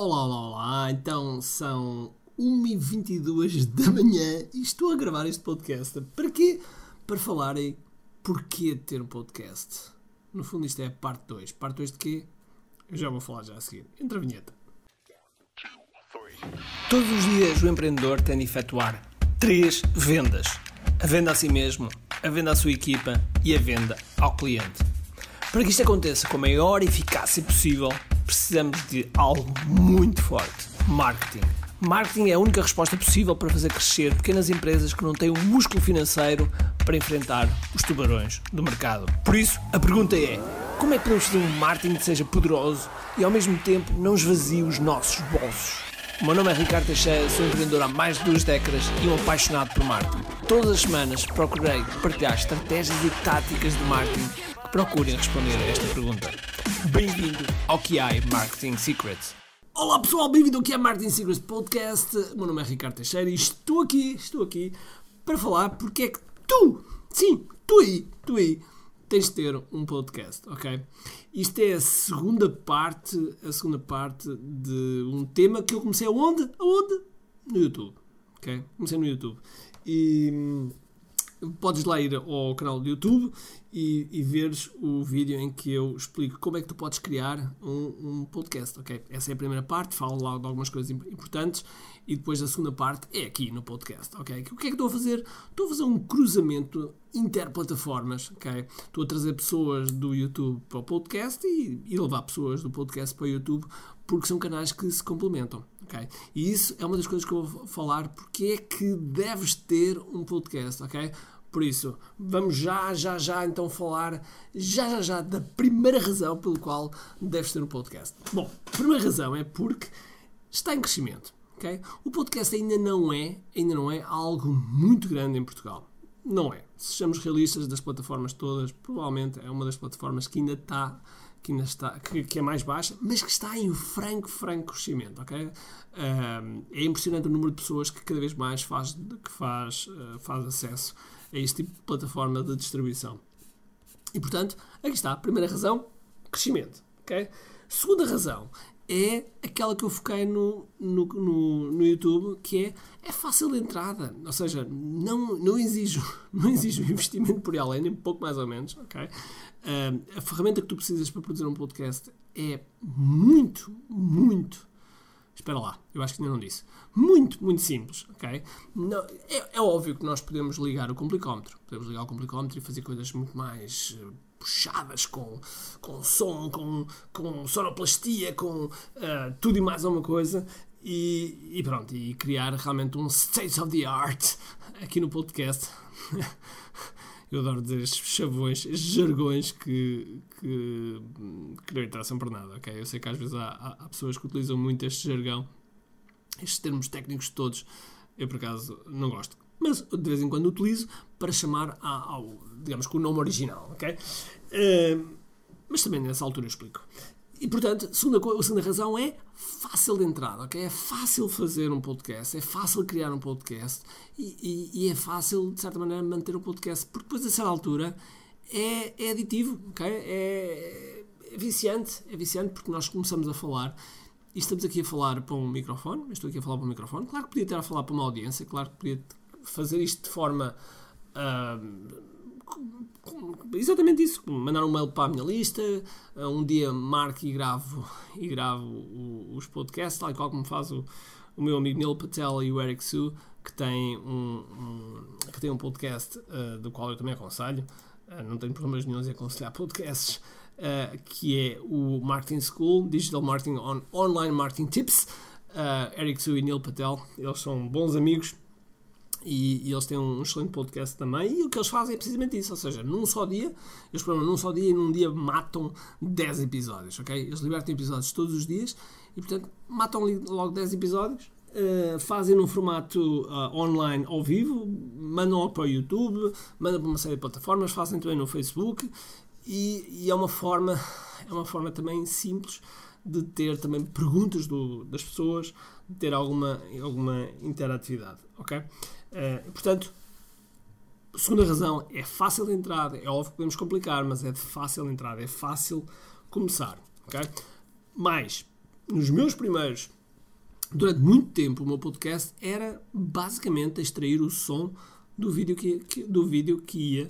Olá, olá, olá. Então são 1h22 da manhã e estou a gravar este podcast. Para quê? Para falarem porquê de ter um podcast. No fundo, isto é parte 2. Parte 2 de quê? Eu já vou falar já a seguir. Entra a vinheta. Todos os dias o empreendedor tem de efetuar três vendas: a venda a si mesmo, a venda à sua equipa e a venda ao cliente. Para que isto aconteça com a maior eficácia possível, precisamos de algo muito forte: marketing. Marketing é a única resposta possível para fazer crescer pequenas empresas que não têm o músculo financeiro para enfrentar os tubarões do mercado. Por isso, a pergunta é: como é que podemos fazer um marketing que seja poderoso e ao mesmo tempo não esvazie os nossos bolsos? O meu nome é Ricardo Teixeira, sou empreendedor há mais de duas décadas e um apaixonado por marketing. Todas as semanas procurei partilhar estratégias e táticas de marketing que procurem responder a esta pergunta. Bem-vindo ao QI Marketing Secrets. Olá pessoal, bem-vindo ao QI Marketing Secrets Podcast. O meu nome é Ricardo Teixeira e estou aqui, estou aqui para falar porque é que tu, sim, tu aí, tu aí, tens de ter um podcast, ok? Isto é a segunda parte, a segunda parte de um tema que eu comecei aonde? Aonde? No YouTube, ok? Comecei no YouTube. E hum, podes lá ir ao canal do YouTube e, e veres o vídeo em que eu explico como é que tu podes criar um, um podcast, ok? Essa é a primeira parte, falo lá de algumas coisas importantes e depois a segunda parte é aqui no podcast, ok? O que é que estou a fazer? Estou a fazer um cruzamento interplataformas, ok? Estou a trazer pessoas do YouTube para o podcast e, e levar pessoas do podcast para o YouTube porque são canais que se complementam, ok? E isso é uma das coisas que eu vou falar porque é que deves ter um podcast, ok? Por isso, vamos já, já, já então falar, já, já, já, da primeira razão pelo qual deves ter um podcast. Bom, a primeira razão é porque está em crescimento, ok? O podcast ainda não é, ainda não é algo muito grande em Portugal. Não é. Se sejamos realistas das plataformas todas, provavelmente é uma das plataformas que ainda está que ainda está que, que, é mais baixa, mas que está em franco, franco crescimento, ok? Uh, é impressionante o número de pessoas que cada vez mais faz, que faz, uh, faz acesso a este tipo de plataforma de distribuição. E portanto, aqui está, primeira razão, crescimento, ok? Segunda razão é aquela que eu foquei no, no, no, no, YouTube, que é, é fácil de entrada. Ou seja, não, não, exijo, não exijo investimento por além, nem pouco mais ou menos. Okay? Uh, a ferramenta que tu precisas para produzir um podcast é muito, muito. Espera lá, eu acho que ainda não disse. Muito, muito simples, ok? Não, é, é óbvio que nós podemos ligar o complicómetro. Podemos ligar o complicómetro e fazer coisas muito mais puxadas com, com som, com, com sonoplastia, com uh, tudo e mais alguma coisa. E, e, pronto, e criar realmente um state of the art aqui no podcast. Eu adoro dizer estes chavões, estes jargões que, que, que não interessam para nada, ok? Eu sei que às vezes há, há pessoas que utilizam muito este jargão, estes termos técnicos todos, eu por acaso não gosto mas de vez em quando utilizo para chamar ao, digamos, com o nome original, ok? Uh, mas também nessa altura eu explico. E portanto, a segunda, a segunda razão é fácil de entrada, ok? É fácil fazer um podcast, é fácil criar um podcast e, e, e é fácil, de certa maneira, manter o um podcast, porque depois, a certa altura, é, é aditivo, ok? É, é viciante, é viciante porque nós começamos a falar e estamos aqui a falar para um microfone, estou aqui a falar para um microfone, claro que podia estar a falar para uma audiência, claro que podia fazer isto de forma. Uh, exatamente isso, mandar um mail para a minha lista, uh, um dia marco e gravo, e gravo os podcasts, tal qual como faz o, o meu amigo Neil Patel e o Eric Su, que tem um, um que tem um podcast uh, do qual eu também aconselho, uh, não tenho problemas nenhum em aconselhar podcasts, que é o Marketing School, Digital Marketing on Online Marketing Tips. Eric Su e Neil Patel, eles são bons amigos e, e, eles têm um excelente podcast também. E o que eles fazem é precisamente isso: ou seja, num só dia, eles programam num só dia e num dia matam 10 episódios, ok? Eles libertam episódios todos os dias e, portanto, matam logo 10 episódios. Uh, fazem num formato uh, online ao vivo, mandam para o YouTube, mandam para uma série de plataformas, fazem também no Facebook e, e, é uma forma é uma forma também simples de ter também perguntas do, das pessoas, de ter alguma, alguma interatividade, ok? Uh, portanto, segunda razão, é fácil de entrada, é óbvio que podemos complicar, mas é de fácil entrada, é fácil começar, ok? Mais, nos meus primeiros, durante muito tempo, o meu podcast era basicamente extrair o som do vídeo que, que do vídeo que ia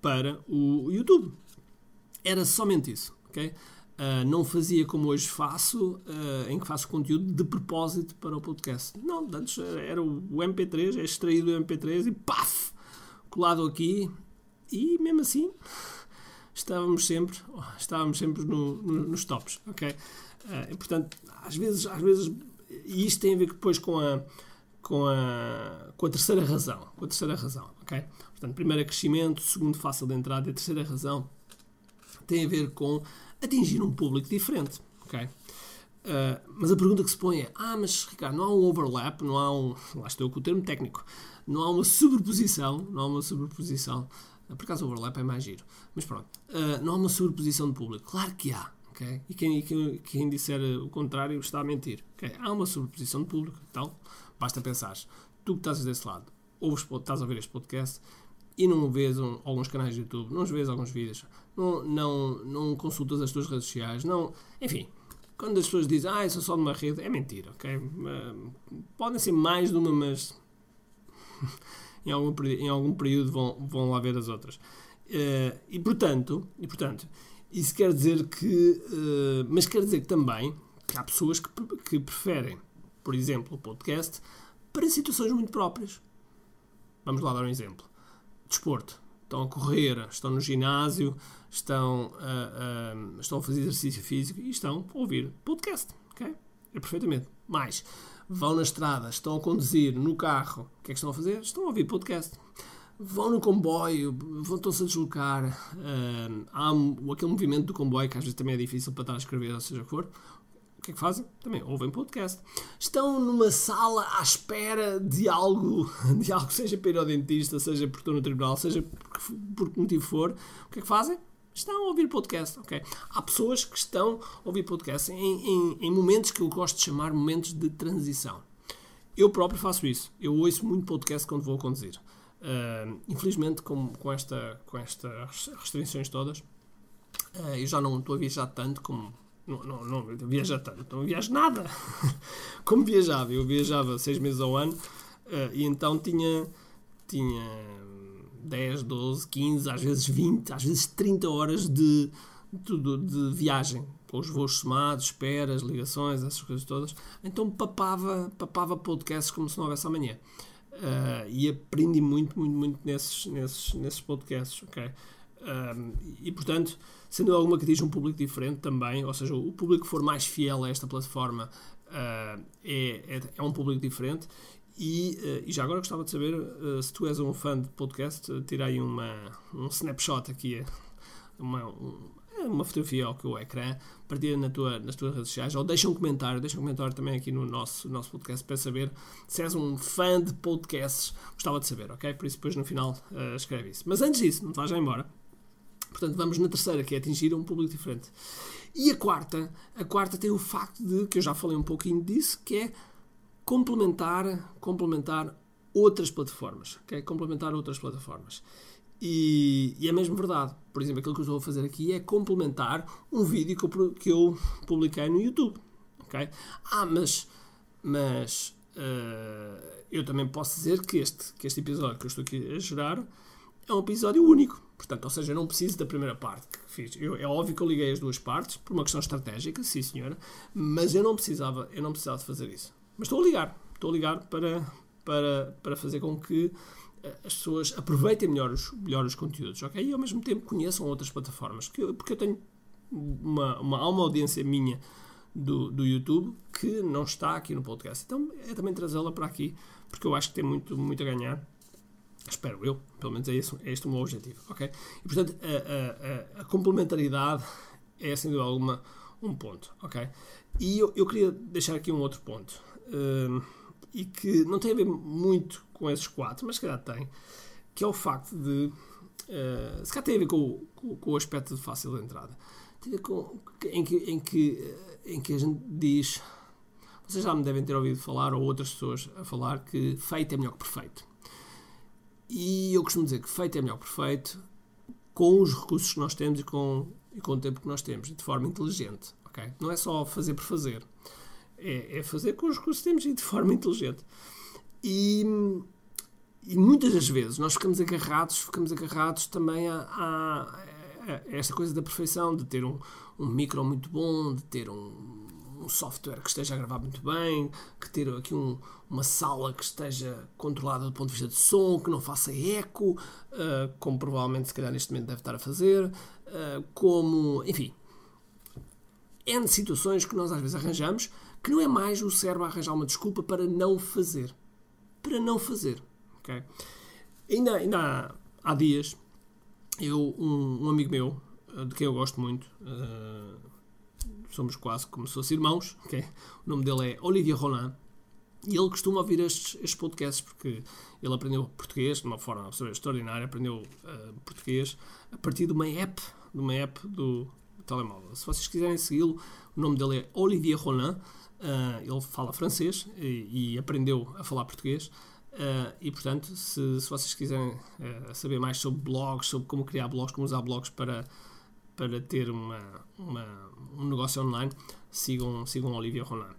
para o YouTube. Era somente isso, ok? Uh, não fazia como hoje faço, uh, em que faço conteúdo de propósito para o podcast. Não, antes era o MP3, é extraído o MP3 e paf! Colado aqui e mesmo assim estávamos sempre, estávamos sempre no, no, nos tops, ok? Uh, e, portanto, às vezes, às vezes, e isto tem a ver depois com a, com a, com a terceira razão, com a terceira razão, ok? Portanto, primeiro é crescimento, segundo fácil de entrada e a terceira razão tem a ver com atingir um público diferente, ok? Uh, mas a pergunta que se põe é: ah, mas Ricardo, não há um overlap, não há um. Lá estou com o termo técnico. Não há uma sobreposição, não há uma sobreposição. Por acaso o overlap é mais giro. Mas pronto, uh, não há uma sobreposição de público. Claro que há. Okay? E quem, quem, quem disser o contrário está a mentir. Okay? Há uma sobreposição de público. Então, basta pensar. Tu que estás desse lado, ouves, estás a ouvir este podcast e não vês um, alguns canais de YouTube, não vês alguns vídeos, não, não, não consultas as tuas redes sociais, não. Enfim, quando as pessoas dizem, ah, eu sou só de uma rede, é mentira, ok? Uh, podem ser mais de uma, mas em, algum, em algum período vão, vão lá ver as outras. Uh, e portanto, e portanto, isso quer dizer que, uh, mas quer dizer também que há pessoas que, que preferem, por exemplo, o podcast para situações muito próprias. Vamos lá dar um exemplo. Desporto. Estão a correr, estão no ginásio, estão a, a, estão a fazer exercício físico e estão a ouvir podcast. É perfeitamente. Mais, vão na estrada, estão a conduzir no carro, o que é que estão a fazer? Estão a ouvir podcast. Vão no comboio, vão-se a deslocar. Uh, há aquele movimento do comboio que às vezes também é difícil para estar a escrever, ou seja o que for. O que é que fazem? Também ouvem podcast. Estão numa sala à espera de algo, de algo seja para ir ao dentista, seja por estou no tribunal, seja por, por que motivo for. O que é que fazem? estão a ouvir podcast, ok? Há pessoas que estão a ouvir podcast em, em, em, momentos que eu gosto de chamar momentos de transição. Eu próprio faço isso. Eu ouço muito podcast quando vou conduzir. Uh, infelizmente, com, com, esta, com estas restrições todas, uh, eu já não estou a viajar tanto como. Não, não, não viajar tanto, não viajo nada como viajava. Eu viajava seis meses ao ano uh, e então tinha, tinha 10, 12, 15, às vezes 20, às vezes 30 horas de, de, de viagem, com os voos somados, esperas, ligações, essas coisas todas. Então papava, papava podcasts como se não houvesse amanhã. Uh, e aprendi muito, muito, muito nesses, nesses, nesses podcasts, ok? Um, e portanto, sendo alguma que atinge um público diferente também, ou seja, o público que for mais fiel a esta plataforma uh, é, é, é, um público diferente e, uh, e, já agora gostava de saber uh, se tu és um fã de podcast, tira aí uma, um snapshot aqui, uma, um, uma fotografia ao que o ecrã, partilha na tua, nas tuas redes sociais, ou deixa um comentário, deixa um comentário também aqui no nosso, nosso podcast para saber se és um fã de podcasts, gostava de saber, ok? Por isso depois no final uh, escreve isso. Mas antes disso, não te vais já embora. Portanto, vamos na terceira, que é atingir um público diferente. E a quarta, a quarta tem o facto de, que eu já falei um pouquinho disso, que é complementar, complementar outras plataformas, ok? Complementar outras plataformas. E, e, é mesmo verdade. Por exemplo, aquilo que eu estou a fazer aqui é complementar um vídeo que eu, que eu publiquei no YouTube, ok? Ah, mas, mas uh, eu também posso dizer que este, que este episódio que eu estou aqui a gerar é um episódio único. Portanto, ou seja, eu não preciso da primeira parte que fiz. Eu, é óbvio que eu liguei as duas partes por uma questão estratégica, sim senhora, mas eu não precisava, eu não precisava de fazer isso. Mas estou a ligar, estou a ligar para, para, para fazer com que eh, as pessoas aproveitem melhor os, melhor os conteúdos, ok? E ao mesmo tempo conheçam outras plataformas, porque eu, porque eu tenho uma, uma, uma audiência minha do, do YouTube que não está aqui no podcast. Então é também trazê-la para aqui, porque eu acho que tem muito, muito a ganhar. Espero eu, pelo menos é, isso, é este o meu objetivo, ok? E portanto a, a, a complementaridade é sem dúvida alguma um ponto, ok? E eu, eu queria deixar aqui um outro ponto uh, e que não tem a ver muito com esses quatro, mas se calhar tem, que é o facto de. Uh, se calhar tem a ver com, com, com, o aspecto de fácil entrada. Tem a ver com. em que, em que, em que a gente diz. Vocês já me devem ter ouvido falar, ou outras pessoas a falar, que feito é melhor que perfeito. E eu costumo dizer que feito é melhor perfeito com os recursos que nós temos e com, e com o tempo que nós temos, de forma inteligente. ok? Não é só fazer por fazer. É, é fazer com os que temos e de forma inteligente. E, e, muitas das vezes nós ficamos agarrados, ficamos agarrados também a, a, a esta coisa da perfeição, de ter um, um micro muito bom, de ter um, um software que esteja a gravar muito bem, que ter aqui um, uma sala que esteja controlada do ponto de vista de som, que não faça eco, uh, como provavelmente se calhar neste momento deve estar a fazer, uh, como, enfim, N situações que nós às vezes arranjamos, que não é mais o cérebro a arranjar uma desculpa para não fazer. Para não fazer. Okay? Ainda, ainda há, há dias, eu, um, um, amigo meu, de quem eu gosto muito, uh, somos quase como se fossem irmãos, okay? o nome dele é Olivier Roland, e ele costuma ouvir estes, estes podcasts porque ele aprendeu português de uma forma extraordinária, aprendeu uh, português a partir de uma app, de uma app do telemóvel. Se vocês quiserem segui-lo, o nome dele é Olivier Roland, uh, ele fala francês e, e, aprendeu a falar português. Uh, e portanto, se, se vocês quiserem saber mais sobre blogs, sobre como criar blogs, como usar blogs para, para ter uma, uma um negócio online, sigam, sigam Olivier Roland.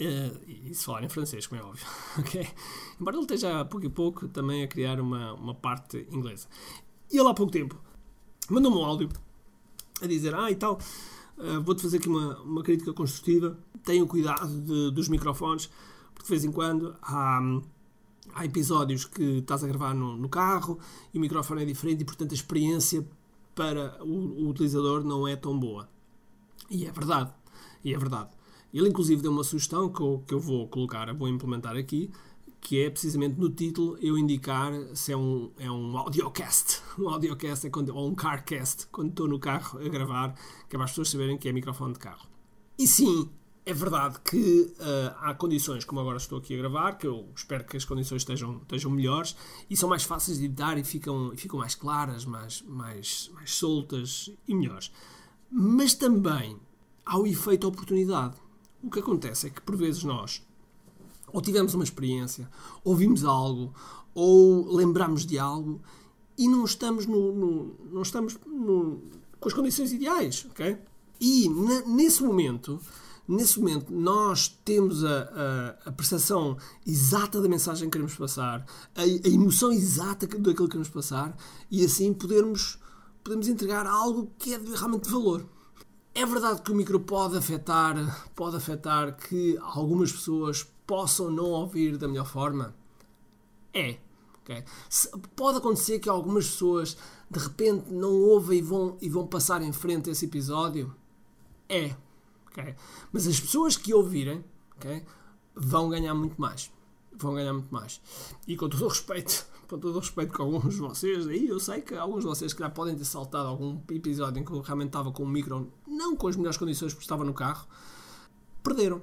Uh, e se falar em francês, como é óbvio. okay? Embora ele esteja a pouco e pouco também a criar uma, uma parte inglesa. E ele há pouco tempo mandou-me um áudio a dizer: Ah, e tal, uh, vou-te fazer aqui uma, uma crítica construtiva. Tenha cuidado de, dos microfones, porque de vez em quando há, há episódios que estás a gravar no, no carro e o microfone é diferente e, portanto, a experiência para o, o utilizador não é tão boa. E é verdade. E é verdade. Ele, inclusive, deu uma sugestão que eu, que eu vou colocar, vou implementar aqui, que é precisamente no título eu indicar se é um, é um audiocast. Um audiocast é quando, ou um carcast, quando estou no carro a gravar, que é para as pessoas saberem que é microfone de carro. E sim, é verdade que uh, há condições, como agora estou aqui a gravar, que eu espero que as condições estejam, estejam melhores e são mais fáceis de editar e ficam, ficam mais claras, mais, mais, mais soltas e melhores. Mas também há o efeito oportunidade. O que acontece é que por vezes nós ou tivemos uma experiência, ouvimos algo, ou lembramos de algo e não estamos, no, no não estamos no, com as condições ideais, ok? E nesse momento, nesse momento nós temos a, a, a, percepção exata da mensagem que queremos passar, a, a, emoção exata daquilo que queremos passar e assim podermos, podermos entregar algo que é realmente de valor. É verdade que o micro pode afetar, pode afetar que algumas pessoas possam não ouvir da melhor forma? É. Okay? Pode acontecer que algumas pessoas de repente não ouvem e vão, e vão passar em frente a esse episódio? É. Okay? Mas as pessoas que ouvirem okay, vão ganhar muito mais. Vão ganhar muito mais. E com todo o respeito, com todo o respeito com alguns de vocês, aí eu sei que alguns de vocês que já podem ter saltado algum episódio em que eu realmente estava com o micro, não com as melhores condições porque estava no carro, perderam.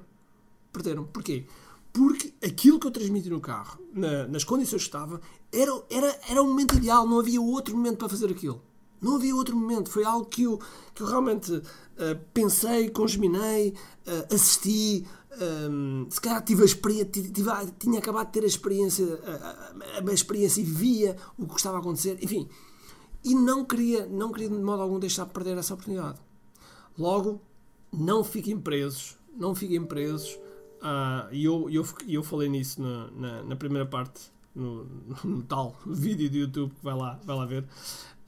Perderam. Porquê? porque aquilo que eu transmiti no carro, na, nas condições que estava, era, era, era o momento ideal, não havia outro momento para fazer aquilo. Não havia outro momento. Foi algo que eu, que eu realmente uh, pensei, congeminei, uh, assisti. Um, se calhar tive a experiência, tive, tinha acabado de ter a experiência, a, a, a, experiência e via o que estava a acontecer. Enfim, e não queria, não queria de modo algum deixar de perder essa oportunidade. Logo, não fiquem presos, não fiquem presos Uh, e eu, eu, eu falei nisso na, na, na primeira parte, no, no, tal vídeo do YouTube que vai lá, vai lá ver,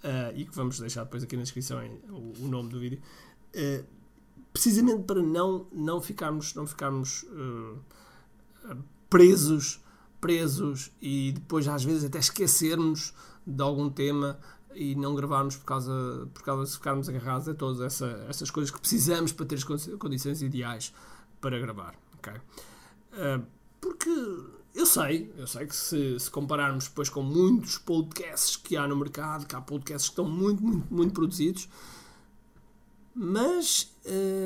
uh, e que vamos deixar depois aqui na descrição o, o, nome do vídeo. Uh, precisamente para não, não ficarmos, não ficarmos presos, presos e depois às vezes até esquecermos de algum tema e não gravarmos por causa, por causa de ficarmos agarrados a todas essa, essas coisas que precisamos para ter as condições ideais para gravar. Okay? Uh, porque eu sei, eu sei que se, se, compararmos depois com muitos podcasts que há no mercado, que há podcasts que estão muito, muito, muito produzidos, mas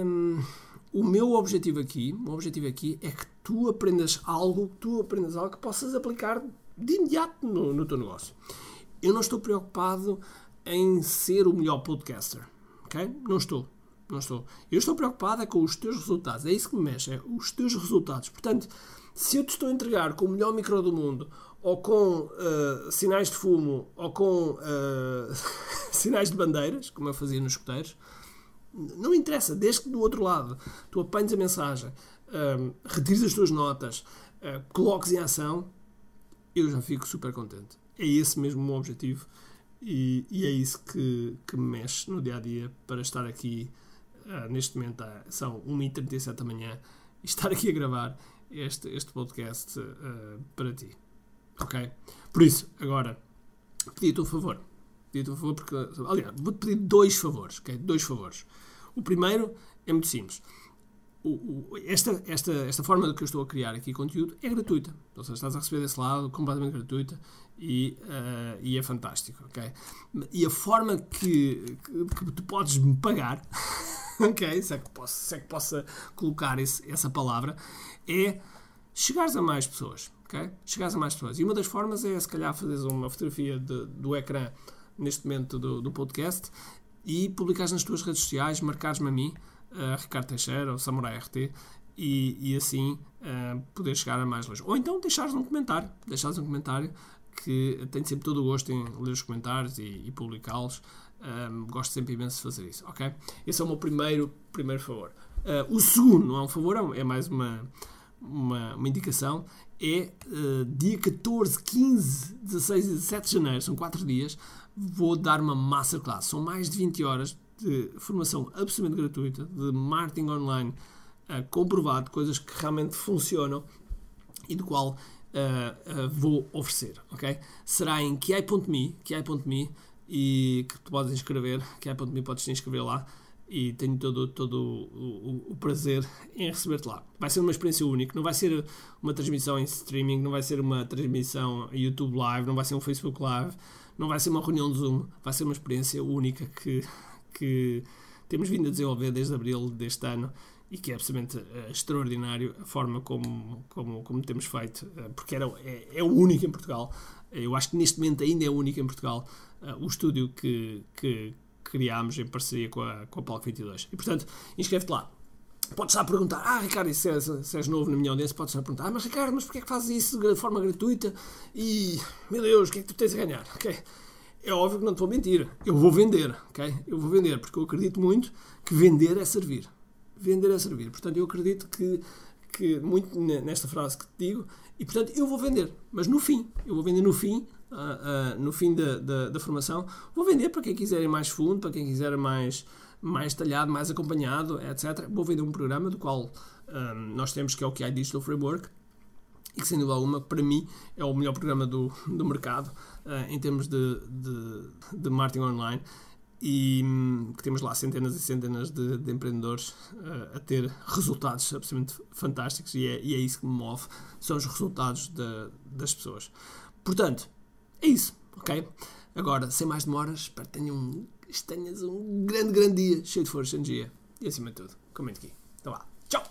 um, o meu objetivo aqui, o objetivo aqui é que tu aprendas algo, tu aprendas algo que possas aplicar de imediato no, no teu negócio. Eu não estou preocupado em ser o melhor podcaster, ok? Não estou. Não estou. Eu estou preocupado é com os teus resultados. É isso que me mexe, é os teus resultados. Portanto, se eu te estou a entregar com o melhor micro do mundo, ou com uh, sinais de fumo, ou com uh, sinais de bandeiras, como eu fazia nos escuteiros, Não interessa, desde que do outro lado tu apanhes a mensagem, um, retires as tuas notas, uh, coloques em ação, eu já fico super contente. É esse mesmo o meu objetivo e, e é isso que, que me mexe no dia a dia para estar aqui. Uh, neste momento uh, são 1h37 da manhã e estar aqui a gravar este, este podcast uh, para ti. Ok? Por isso, agora, pedi-te um favor. Pedi-te um favor porque. Aliás, vou-te pedir dois favores. Ok? Dois favores. O primeiro é muito simples o, o, esta, esta, esta forma que eu estou a criar aqui conteúdo é gratuita. Ou seja, estás a receber desse lado completamente gratuita e, uh, e é fantástico, ok? E a forma que, que, que tu podes me pagar, ok? Se é que, posso, se é que possa colocar esse, essa palavra, é chegares a mais pessoas, ok? Chegares a mais pessoas. E uma das formas é, se calhar, fazeres uma fotografia de, do ecrã neste momento do, do podcast e publicares nas tuas redes sociais, marcares-me a mim, uh, Ricardo Teixeira ou Samurai RT e, e assim uh, poder chegar a mais longe. Ou então deixares um comentário, deixares um comentário que tenho sempre todo o gosto em ler os comentários e, e publicá-los. Um, gosto sempre imenso de fazer isso, ok? Esse é o meu primeiro, primeiro favor. Uh, o segundo, não é um favor, é mais uma, uma, uma indicação, é uh, dia 14, 15, 16 e 17 de janeiro, são 4 dias, vou dar uma masterclass. São mais de 20 horas de formação absolutamente gratuita, de marketing online uh, comprovado, coisas que realmente funcionam e do qual uh, vou oferecer, ok? Será em kiai.me, kiai.me e que tu podes inscrever, kiai.me podes te inscrever lá e tenho todo, todo o, o, o prazer em receber-te lá. Vai ser uma experiência única, não vai ser uma transmissão em streaming, não vai ser uma transmissão YouTube Live, não vai ser um Facebook Live, não vai ser uma reunião de Zoom, vai ser uma experiência única que que temos vindo a desenvolver desde abril deste ano e que é absolutamente uh, extraordinário a forma como, como, como temos feito, uh, porque era, é, é, o único em Portugal. Eu acho que neste momento ainda é único em Portugal uh, o estúdio que, que criámos em parceria com a, com a Palco 22. E portanto, inscreve-te lá. Podes estar a perguntar, ah Ricardo, se és, se és novo na minha audiência, podes estar a perguntar, ah, mas Ricardo, mas porquê é que fazes isso de forma gratuita? E, meu Deus, o que é que tu tens a ganhar? Okay é óbvio que não te vou mentir. Eu vou vender, ok? Eu vou vender, porque eu acredito muito que vender é servir. Vender é servir. Portanto, eu acredito que, que muito nesta frase que te digo, e portanto eu vou vender. Mas no fim, eu vou vender no fim, uh, uh, no fim da, da, da, formação, vou vender para quem quiser mais fundo, para quem quiser mais, mais talhado, mais acompanhado, etc. Vou vender um programa do qual um, ah, nós temos que é o QI Digital Framework, e que sem dúvida alguma para mim é o melhor programa do, do mercado uh, em termos de, de, de, marketing online e um, que temos lá centenas e centenas de, de empreendedores uh, a ter resultados absolutamente fantásticos e é, e é, isso que me move, são os resultados de, das pessoas. Portanto, é isso, ok? Agora, sem mais demoras, espero que tenham, tenhas um grande, grande dia, cheio de força, energia e acima de tudo, comente aqui. Então vá, tchau!